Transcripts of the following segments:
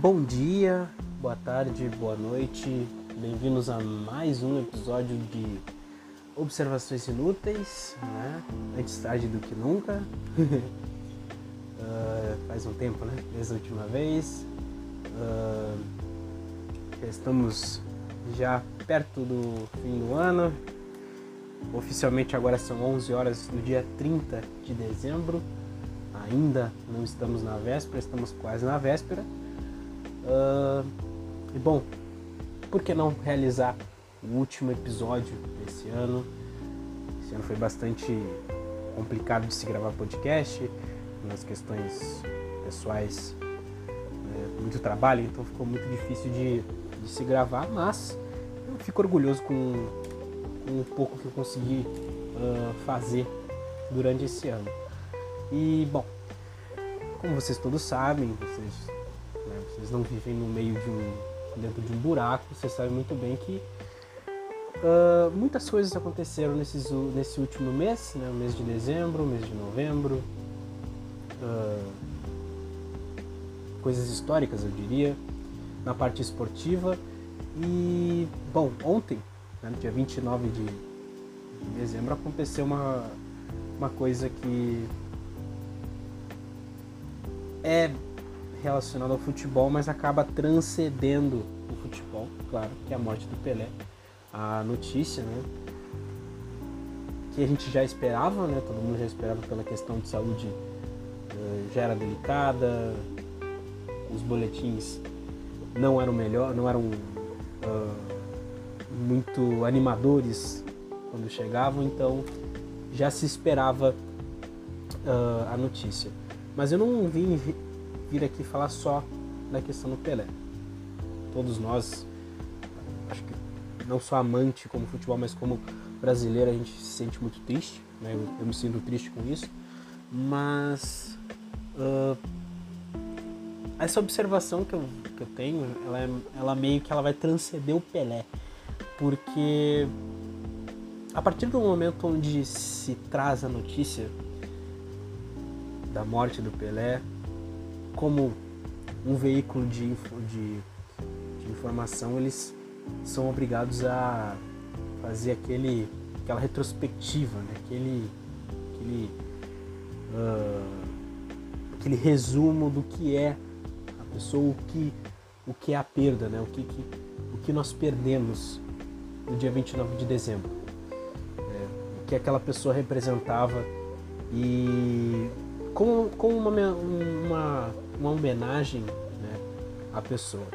Bom dia, boa tarde, boa noite, bem-vindos a mais um episódio de Observações Inúteis, né? antes tarde do que nunca. uh, faz um tempo, né? Desde a última vez. Uh, estamos já perto do fim do ano. Oficialmente agora são 11 horas no dia 30 de dezembro. Ainda não estamos na véspera, estamos quase na véspera. Uh, e bom, por que não realizar o último episódio desse ano? Esse ano foi bastante complicado de se gravar podcast, nas questões pessoais, né, muito trabalho, então ficou muito difícil de, de se gravar, mas eu fico orgulhoso com, com o pouco que eu consegui uh, fazer durante esse ano. E bom, como vocês todos sabem, vocês Vocês não vivem no meio de um dentro de um buraco. Vocês sabem muito bem que uh, muitas coisas aconteceram nesses, nesse último mês, né? o mês de dezembro, o mês de novembro. Uh, coisas históricas, eu diria, na parte esportiva. E, bom, ontem, né, dia 29 de, de dezembro, aconteceu uma, uma coisa que é relacionado ao futebol, mas acaba transcendendo o futebol, claro, que é a morte do Pelé. A notícia, né? Que a gente já esperava, né? Todo mundo já esperava pela questão de saúde eh, já era delicada, os boletins não eram melhor, não eram uh, muito animadores quando chegavam, então já se esperava uh, a notícia. Mas eu não vim vir aqui falar só da questão do Pelé. Todos nós, acho que não só amante como futebol, mas como brasileiro, a gente se sente muito triste. Né? Eu, eu me sinto triste com isso. Mas uh, essa observação que eu, que eu tenho, ela, é, ela meio que ela vai transcender o Pelé. Porque a partir do momento onde se traz a notícia da morte do Pelé, como um veículo de, de, de informação, eles são obrigados a fazer aquele, aquela retrospectiva, né? aquele, aquele, uh, aquele resumo do que é a pessoa, o que, o que é a perda, né? o, que, que o que nós perdemos no dia 29 de dezembro. É, o que aquela pessoa representava e como, como uma, uma uma homenagem né, à pessoa.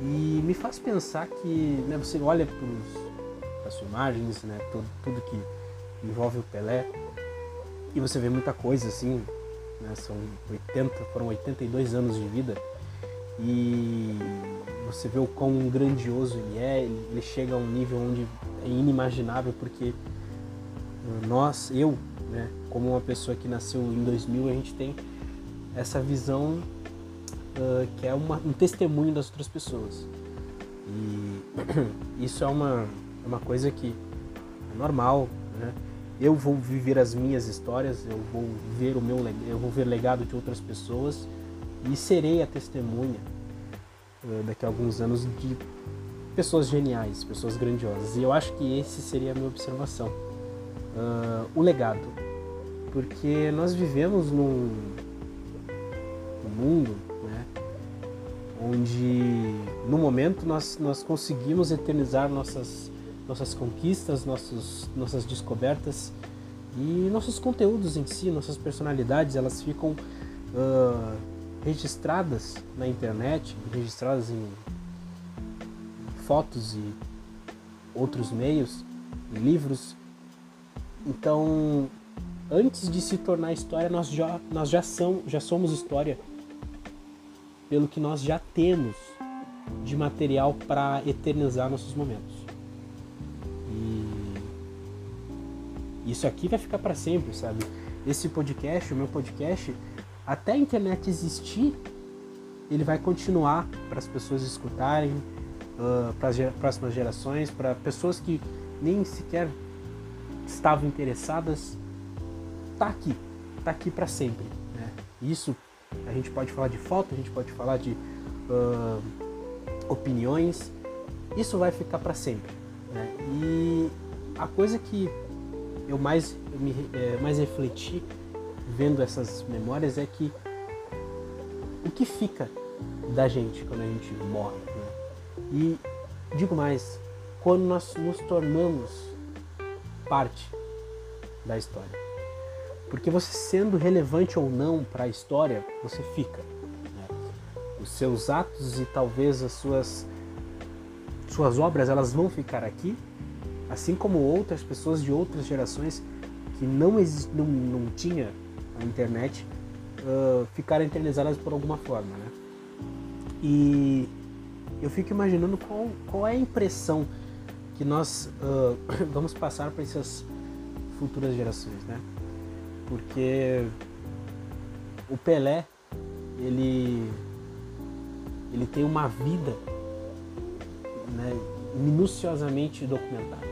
E me faz pensar que né, você olha para as filmagens, né, tudo, tudo que envolve o Pelé, e você vê muita coisa assim, né, são 80, foram 82 anos de vida, e você vê o quão grandioso ele é, ele chega a um nível onde é inimaginável, porque nós, eu, né, como uma pessoa que nasceu em 2000, a gente tem essa visão uh, que é uma, um testemunho das outras pessoas. E isso é uma, é uma coisa que é normal, né? Eu vou viver as minhas histórias, eu vou ver o meu, eu vou ver legado de outras pessoas e serei a testemunha uh, daqui a alguns anos de pessoas geniais, pessoas grandiosas. E eu acho que esse seria a minha observação, uh, o legado, porque nós vivemos num mundo, né? onde no momento nós, nós conseguimos eternizar nossas, nossas conquistas, nossos, nossas descobertas e nossos conteúdos em si, nossas personalidades, elas ficam uh, registradas na internet, registradas em fotos e outros meios, livros. Então, antes de se tornar história, nós já, nós já, são, já somos história pelo que nós já temos de material para eternizar nossos momentos. E isso aqui vai ficar para sempre, sabe? Esse podcast, o meu podcast, até a internet existir, ele vai continuar para as pessoas escutarem, uh, para as próximas gerações, para pessoas que nem sequer estavam interessadas. Tá aqui, tá aqui para sempre. Né? Isso a gente pode falar de foto, a gente pode falar de uh, opiniões, isso vai ficar para sempre. Né? E a coisa que eu mais, eu me, é, mais refleti vendo essas memórias é que o que fica da gente quando a gente morre. Né? E digo mais, quando nós nos tornamos parte da história. Porque você sendo relevante ou não para a história, você fica. Né? Os seus atos e talvez as suas suas obras elas vão ficar aqui, assim como outras pessoas de outras gerações que não exist, não, não tinha a internet uh, ficaram eternizadas por alguma forma, né? E eu fico imaginando qual, qual é a impressão que nós uh, vamos passar para essas futuras gerações, né? Porque o Pelé, ele, ele tem uma vida né, minuciosamente documentada.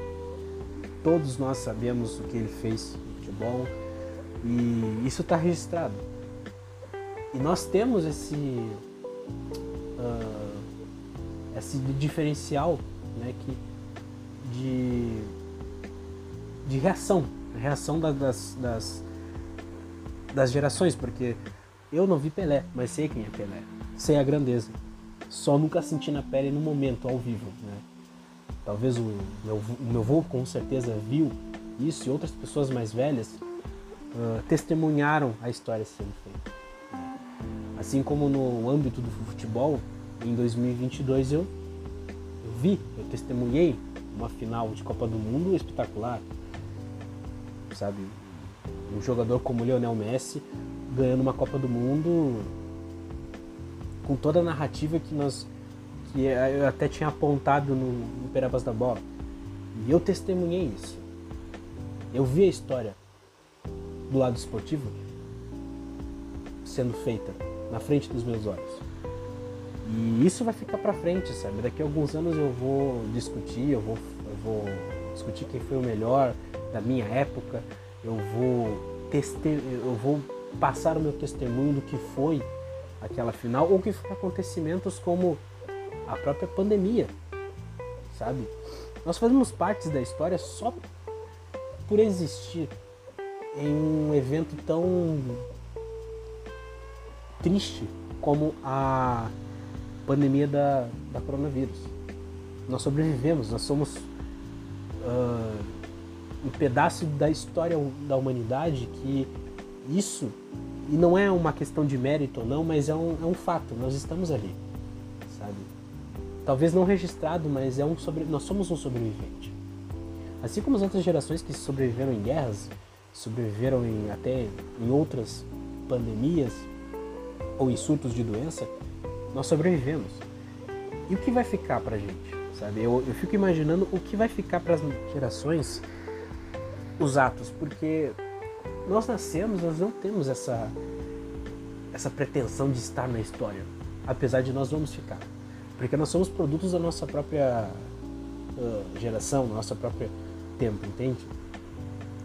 Todos nós sabemos o que ele fez no futebol e isso está registrado. E nós temos esse, uh, esse diferencial né, que, de, de reação, reação das, das, das gerações, porque eu não vi Pelé, mas sei quem é Pelé, sei a grandeza. Só nunca senti na pele no momento, ao vivo. Né? Talvez o meu, o meu com certeza viu isso e outras pessoas mais velhas uh, testemunharam a história sendo feita. Assim como no âmbito do futebol, em 2022 eu, eu vi, eu testemunhei uma final de Copa do Mundo espetacular. Sabe, um jogador como Lionel Messi ganhando uma Copa do Mundo com toda a narrativa que nós que eu até tinha apontado no, no Perabas da Bola. E eu testemunhei isso. Eu vi a história do lado esportivo sendo feita na frente dos meus olhos. E isso vai ficar para frente, sabe? Daqui a alguns anos eu vou discutir, eu vou, eu vou discutir quem foi o melhor da minha época, eu vou teste, eu vou passar o meu testemunho do que foi aquela final ou que foi acontecimentos como a própria pandemia, sabe? Nós fazemos parte da história só por existir em um evento tão triste como a pandemia da, da coronavírus. Nós sobrevivemos, nós somos uh, um pedaço da história da humanidade que isso, e não é uma questão de mérito ou não, mas é um, é um fato, nós estamos ali, sabe? Talvez não registrado, mas é um sobre, nós somos um sobrevivente. Assim como as outras gerações que sobreviveram em guerras, sobreviveram em, até em outras pandemias, ou em surtos de doença, nós sobrevivemos. E o que vai ficar pra gente? Sabe? Eu, eu fico imaginando o que vai ficar para as gerações os atos, porque nós nascemos, nós não temos essa essa pretensão de estar na história, apesar de nós vamos ficar, porque nós somos produtos da nossa própria uh, geração, nossa própria tempo, entende?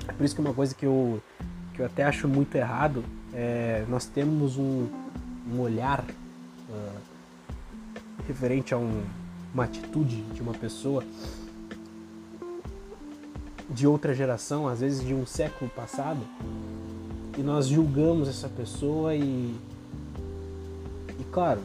É por isso que uma coisa que eu que eu até acho muito errado é nós temos um um olhar uh, referente a um, uma atitude de uma pessoa de outra geração, às vezes de um século passado, e nós julgamos essa pessoa e, e claro,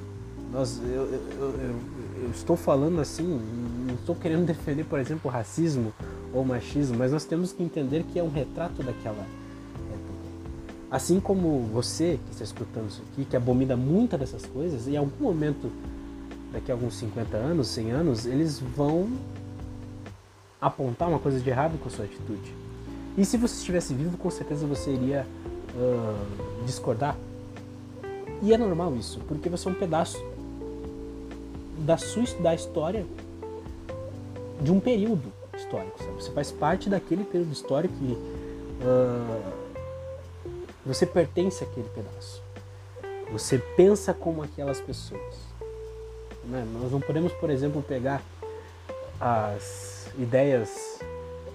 nós, eu, eu, eu, eu estou falando assim, não estou querendo defender, por exemplo, racismo ou machismo, mas nós temos que entender que é um retrato daquela Assim como você que está escutando isso aqui, que abomina muitas dessas coisas, em algum momento, daqui a alguns 50 anos, 100 anos, eles vão apontar uma coisa de errado com a sua atitude. E se você estivesse vivo, com certeza você iria uh, discordar. E é normal isso, porque você é um pedaço da sua da história de um período histórico. Sabe? Você faz parte daquele período histórico que uh, você pertence àquele pedaço. Você pensa como aquelas pessoas. Né? Nós não podemos, por exemplo, pegar as ideias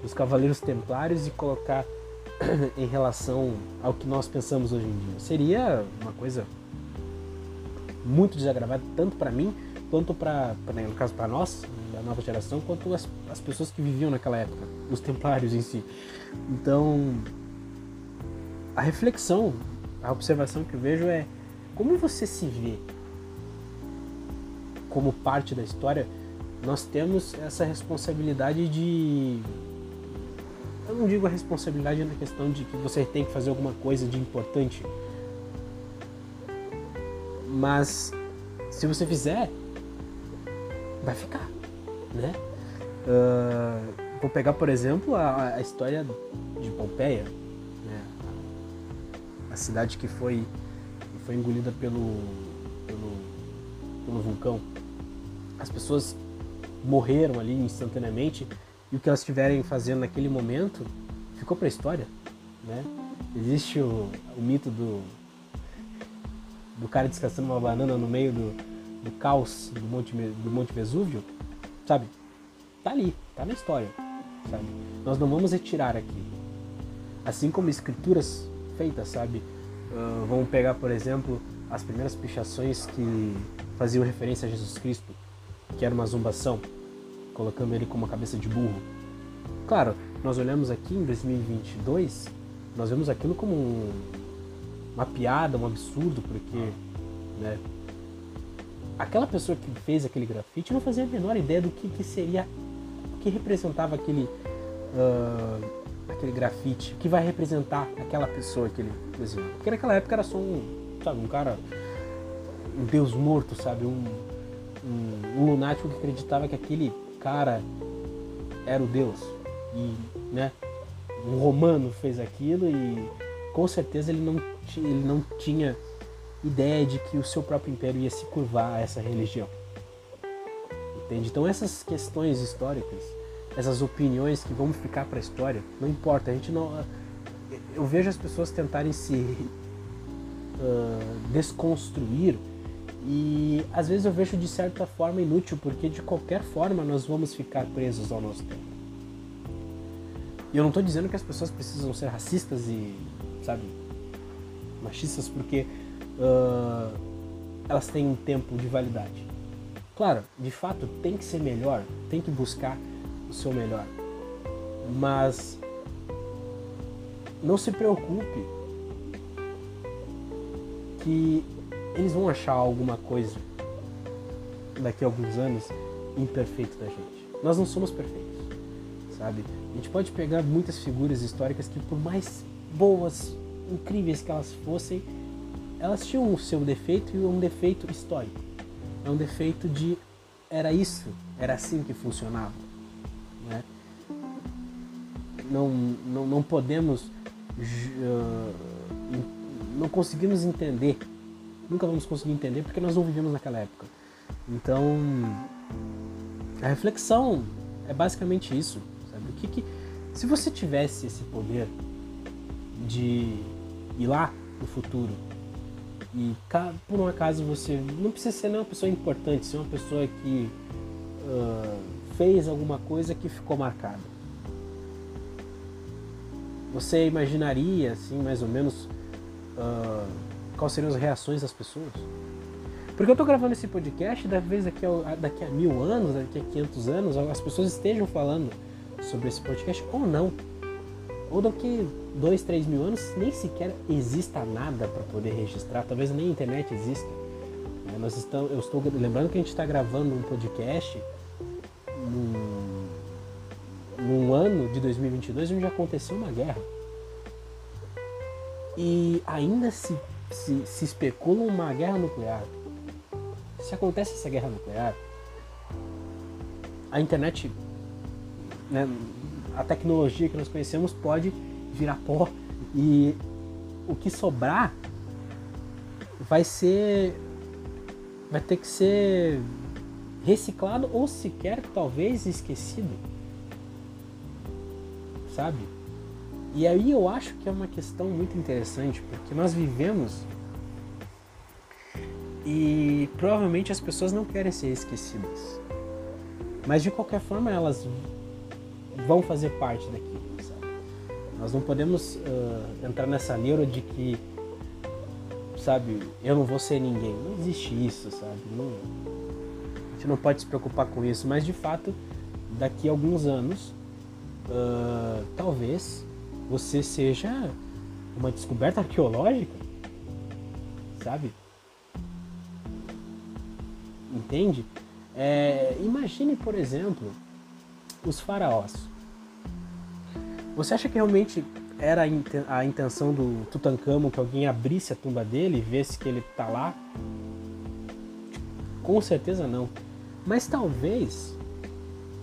dos Cavaleiros Templários e colocar em relação ao que nós pensamos hoje em dia. Seria uma coisa muito desagradável, tanto para mim quanto para, no caso, para nós, da nova geração, quanto as, as pessoas que viviam naquela época, os templários em si. Então, a reflexão, a observação que eu vejo é como você se vê como parte da história. Nós temos essa responsabilidade de eu não digo a responsabilidade na questão de que você tem que fazer alguma coisa de importante, mas se você fizer, vai ficar, né? Uh, vou pegar, por exemplo, a, a história de Pompeia? A cidade que foi, foi engolida pelo, pelo, pelo vulcão. As pessoas morreram ali instantaneamente e o que elas estiverem fazendo naquele momento ficou para a história, né? Existe o, o mito do, do cara descansando uma banana no meio do, do caos do Monte, do Monte Vesúvio, sabe? Tá ali, tá na história, sabe? Nós não vamos retirar aqui. Assim como escrituras feitas, sabe? Uh, vamos pegar, por exemplo, as primeiras pichações que faziam referência a Jesus Cristo, que era uma zombação, colocando ele como uma cabeça de burro. Claro, nós olhamos aqui em 2022, nós vemos aquilo como um, uma piada, um absurdo, porque né, aquela pessoa que fez aquele grafite não fazia a menor ideia do que, que seria, o que representava aquele, uh, aquele grafite, que vai representar aquela pessoa que ele desenhou. Porque naquela época era só um, sabe, um cara, um deus morto, sabe, um, um, um lunático que acreditava que aquele cara era o deus. E, né, um romano fez aquilo e com certeza ele não, ele não tinha ideia de que o seu próprio império ia se curvar a essa religião. Entende? Então essas questões históricas, essas opiniões que vão ficar para a história, não importa. A gente não, eu vejo as pessoas tentarem se uh, desconstruir e às vezes eu vejo de certa forma inútil, porque de qualquer forma nós vamos ficar presos ao nosso tempo. E eu não estou dizendo que as pessoas precisam ser racistas e, sabe, machistas porque uh, elas têm um tempo de validade. Claro, de fato tem que ser melhor, tem que buscar o seu melhor. Mas não se preocupe que eles vão achar alguma coisa daqui a alguns anos imperfeito da gente. Nós não somos perfeitos, sabe? A gente pode pegar muitas figuras históricas que, por mais boas, incríveis que elas fossem, elas tinham o seu defeito e um defeito histórico. É um defeito de era isso, era assim que funcionava. Né? Não, não, não podemos, uh, não conseguimos entender nunca vamos conseguir entender porque nós não vivemos naquela época. Então, a reflexão é basicamente isso, sabe? O que, que se você tivesse esse poder de ir lá no futuro e por um acaso você não precisa ser uma pessoa importante, ser uma pessoa que uh, fez alguma coisa que ficou marcada. Você imaginaria assim mais ou menos uh, quais seriam as reações das pessoas. Porque eu estou gravando esse podcast, talvez daqui a, daqui a mil anos, daqui a 500 anos, as pessoas estejam falando sobre esse podcast ou não. Ou daqui dois, três mil anos nem sequer exista nada para poder registrar, talvez nem internet exista. Né, nós estamos, eu estou lembrando que a gente está gravando um podcast num, num ano de 2022 onde aconteceu uma guerra. E ainda se se, se especula uma guerra nuclear. Se acontece essa guerra nuclear, a internet, né, a tecnologia que nós conhecemos pode virar pó e o que sobrar vai ser vai ter que ser reciclado ou sequer talvez esquecido sabe e aí eu acho que é uma questão muito interessante, porque nós vivemos e provavelmente as pessoas não querem ser esquecidas. Mas de qualquer forma elas vão fazer parte daquilo, sabe? Nós não podemos uh, entrar nessa neura de que sabe, eu não vou ser ninguém. Não existe isso, sabe? Não, gente não pode se preocupar com isso, mas de fato, daqui a alguns anos, uh, talvez você seja uma descoberta arqueológica, sabe? Entende? É, imagine, por exemplo, os faraós. Você acha que realmente era a intenção do Tutankhamon que alguém abrisse a tumba dele e visse que ele está lá? Com certeza não. Mas talvez,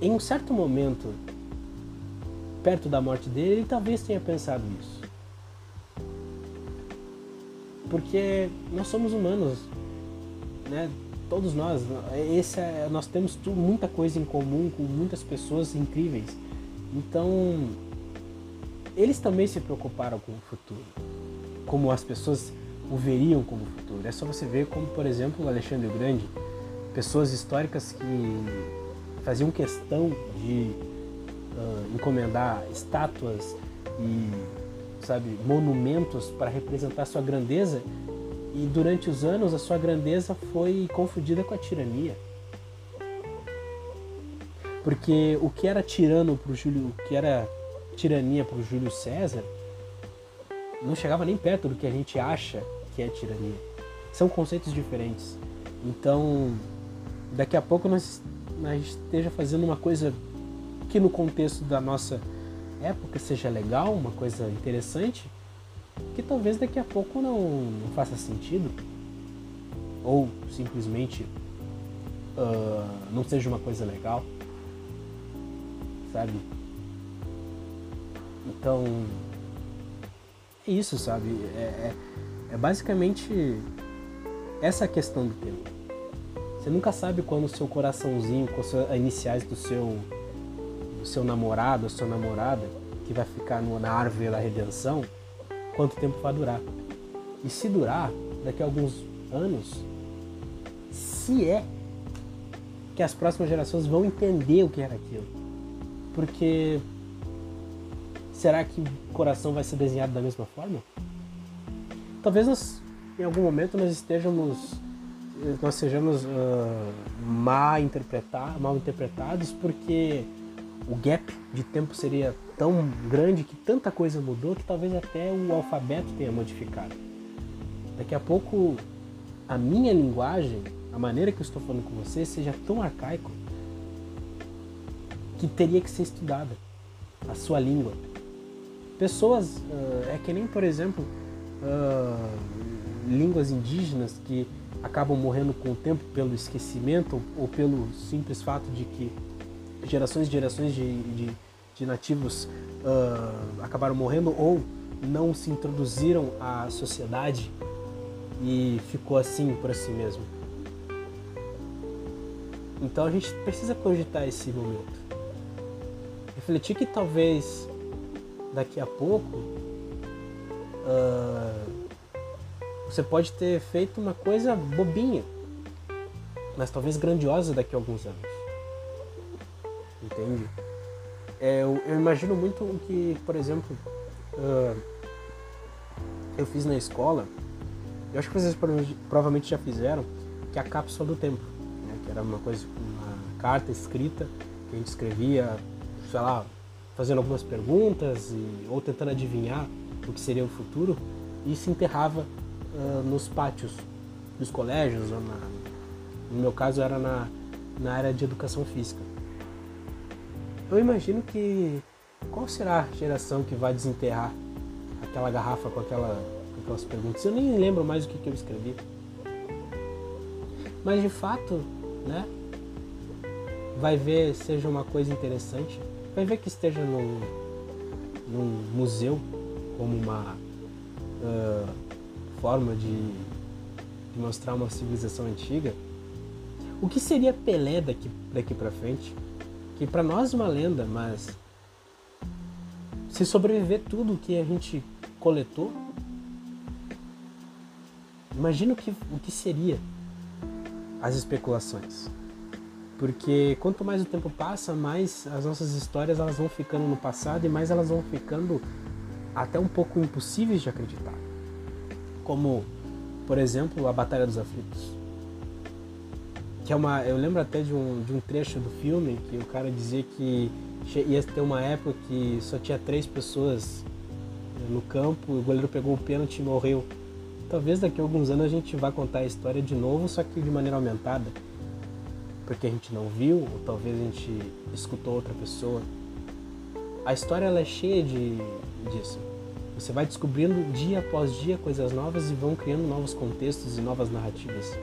em um certo momento, perto da morte dele, ele talvez tenha pensado isso. Porque nós somos humanos, né? Todos nós, esse é, nós temos muita coisa em comum com muitas pessoas incríveis. Então, eles também se preocuparam com o futuro, como as pessoas o veriam como futuro. É só você ver como, por exemplo, o Alexandre o Grande, pessoas históricas que faziam questão de uh, encomendar estátuas e sabe monumentos para representar sua grandeza e durante os anos a sua grandeza foi confundida com a tirania. Porque o que era tirano para o Júlio o que era tirania para o Júlio César não chegava nem perto do que a gente acha que é tirania. São conceitos diferentes. Então daqui a pouco nós, nós esteja fazendo uma coisa que no contexto da nossa época seja legal, uma coisa interessante, que talvez daqui a pouco não, não faça sentido. Ou simplesmente uh, não seja uma coisa legal. Sabe? Então. É isso, sabe? É, é, é basicamente essa questão do tempo. Você nunca sabe quando o seu coraçãozinho, com as iniciais do seu o seu namorado, a sua namorada, que vai ficar no, na árvore da redenção, quanto tempo vai durar. E se durar, daqui a alguns anos, se é que as próximas gerações vão entender o que era aquilo. Porque será que o coração vai ser desenhado da mesma forma? Talvez nós, em algum momento nós estejamos nós sejamos uh, mal, interpretar, mal interpretados porque o gap de tempo seria tão grande que tanta coisa mudou que talvez até o alfabeto tenha modificado. Daqui a pouco a minha linguagem, a maneira que eu estou falando com você, seja tão arcaico que teria que ser estudada a sua língua. Pessoas, uh, é que nem, por exemplo, uh, línguas indígenas que acabam morrendo com o tempo pelo esquecimento ou, pelo simples fato de que gerações e gerações de, de, de nativos uh, acabaram morrendo ou não se introduziram à sociedade e ficou assim por si mesmo. Então a gente precisa cogitar esse momento. Refletir que talvez daqui a pouco uh, você pode ter feito uma coisa bobinha, mas talvez grandiosa daqui a alguns anos entende? É, eu, eu, imagino muito o que, por exemplo, uh, eu fiz na escola, eu acho que vocês provavelmente já fizeram, que é a cápsula do tempo, né? que era uma coisa, uma carta escrita que a gente escrevia, sei lá, fazendo algumas perguntas e, ou tentando adivinhar o que seria o futuro e se enterrava uh, nos pátios dos colégios, na, no meu caso era na, na área de educação física. Eu imagino que qual será a geração que vai desenterrar aquela garrafa com, aquela, com aquelas perguntas? Eu nem lembro mais o que, que eu escrevi. Mas de fato, né? Vai ver seja uma coisa interessante, vai ver que esteja num, num museu como uma uh, forma de, de mostrar uma civilização antiga. O que seria Pelé daqui, daqui para frente? que para nós é uma lenda, mas se sobreviver tudo que a gente coletou, imagina o que, o que seria as especulações. Porque quanto mais o tempo passa, mais as nossas histórias elas vão ficando no passado e mais elas vão ficando até um pouco impossíveis de acreditar. Como Por exemplo, a Batalha dos Aflitos. Que é uma, eu lembro até de um, de um trecho do filme que o cara dizia que ia ter uma época que só tinha três pessoas eh, no campo, o goleiro pegou o pênalti e morreu. Talvez daqui a alguns anos a gente vá contar a história de novo, só que de maneira aumentada. Porque a gente não viu, ou talvez a gente escutou outra pessoa. A história ela é cheia de, disso. Você vai descobrindo dia após dia coisas novas e vão criando novos contextos e novas narrativas.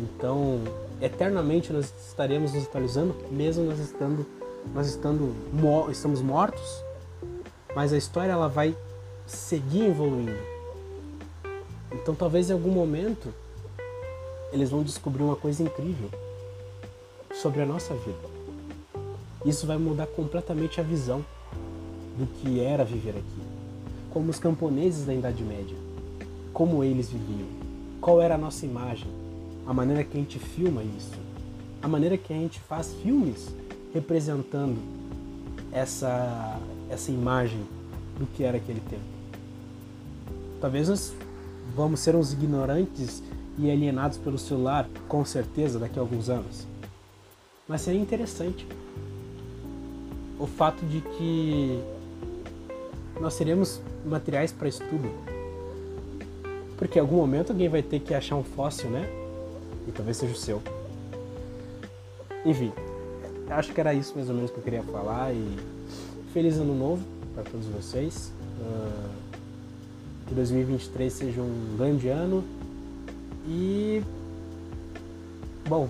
Então, eternamente nós estaremos nos atualizando, mesmo nós estando, nós estando estamos mortos, mas a história ela vai seguir evoluindo. Então, talvez em algum momento eles vão descobrir uma coisa incrível sobre a nossa vida. Isso vai mudar completamente a visão do que era viver aqui como os camponeses da Idade Média. Como eles viviam. Qual era a nossa imagem. A maneira que a gente filma isso. A maneira que a gente faz filmes representando essa, essa imagem do que era aquele tempo. Talvez nós vamos ser uns ignorantes e alienados pelo celular, com certeza, daqui a alguns anos. Mas seria interessante o fato de que nós seremos materiais para estudo. Porque em algum momento alguém vai ter que achar um fóssil, né? E talvez seja o seu. Enfim, acho que era isso mais ou menos que eu queria falar. E feliz ano novo para todos vocês. Uh, que 2023 seja um grande ano. E. Bom,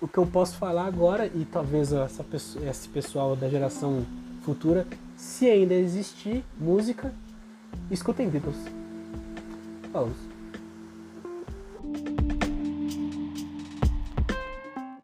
o que eu posso falar agora, e talvez essa esse pessoal da geração futura se ainda existir música, escutem Beatles. Falou.